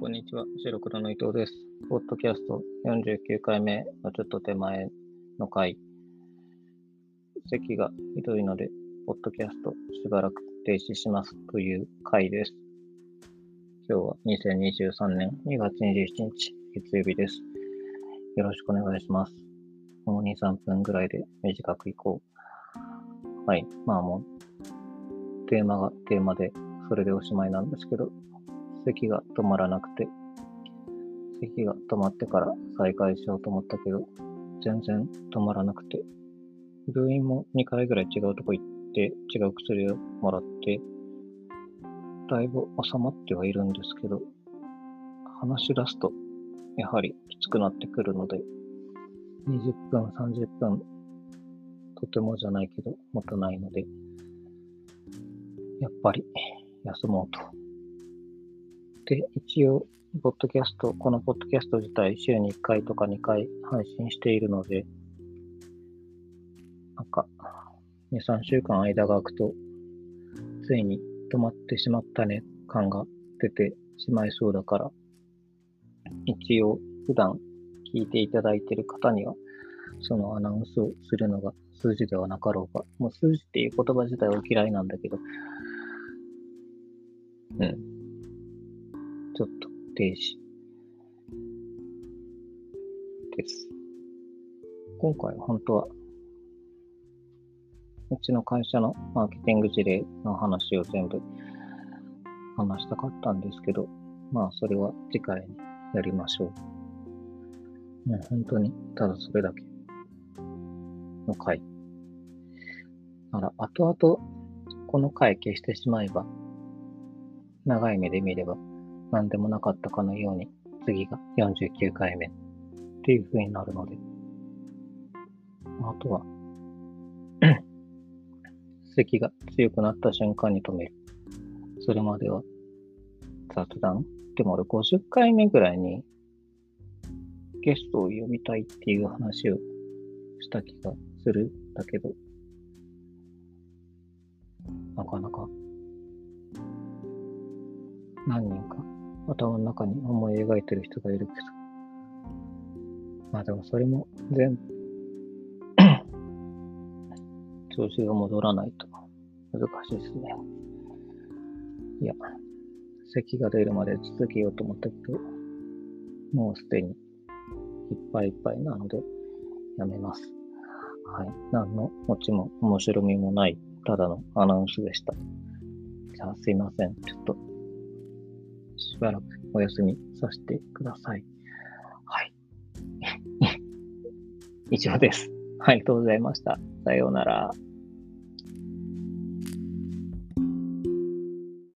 こんにちは。白黒の伊藤です。ポッドキャスト49回目のちょっと手前の回。席がひどいので、ポッドキャストしばらく停止しますという回です。今日は2023年2月27日、月曜日です。よろしくお願いします。もう2、3分ぐらいで短くいこう。はい。まあもう、テーマがテーマで、それでおしまいなんですけど、咳が止まらなくて、咳が止まってから再開しようと思ったけど、全然止まらなくて、病院も2回ぐらい違うとこ行って、違う薬をもらって、だいぶ収まってはいるんですけど、話し出すと、やはりきつくなってくるので、20分、30分、とてもじゃないけど、持たないので、やっぱり休もうとで、一応、ポッドキャスト、このポッドキャスト自体、週に1回とか2回配信しているので、なんか、2、3週間間が空くと、ついに止まってしまったね感が出てしまいそうだから、一応、普段聞いていただいている方には、そのアナウンスをするのが数字ではなかろうか。もう数字っていう言葉自体は嫌いなんだけど、うん。ちょっと停止です。今回本当は、うちの会社のマーケティング事例の話を全部話したかったんですけど、まあそれは次回にやりましょう。もう本当にただそれだけの回。なら、後々この回消してしまえば、長い目で見れば何でもなかったかのように、次が49回目っていう風になるので、あとは 咳が強くなった瞬間に止める。それまでは雑談。でも俺50回目ぐらいにゲストを呼びたいっていう話をした気がするんだけど、なかなか何人か頭の中に思い描いてる人がいるけど。まあでもそれも全部 調子が戻らないと難しいですね。いや、咳が出るまで続けようと思ったけど、もうすでにいっぱいいっぱいなのでやめます。はい。何のオチも面白みもない、ただのアナウンスでした。じゃあすいません。ちょっとしばらくお休みさせてください。はい。以上です。ありがとうございました。さようなら。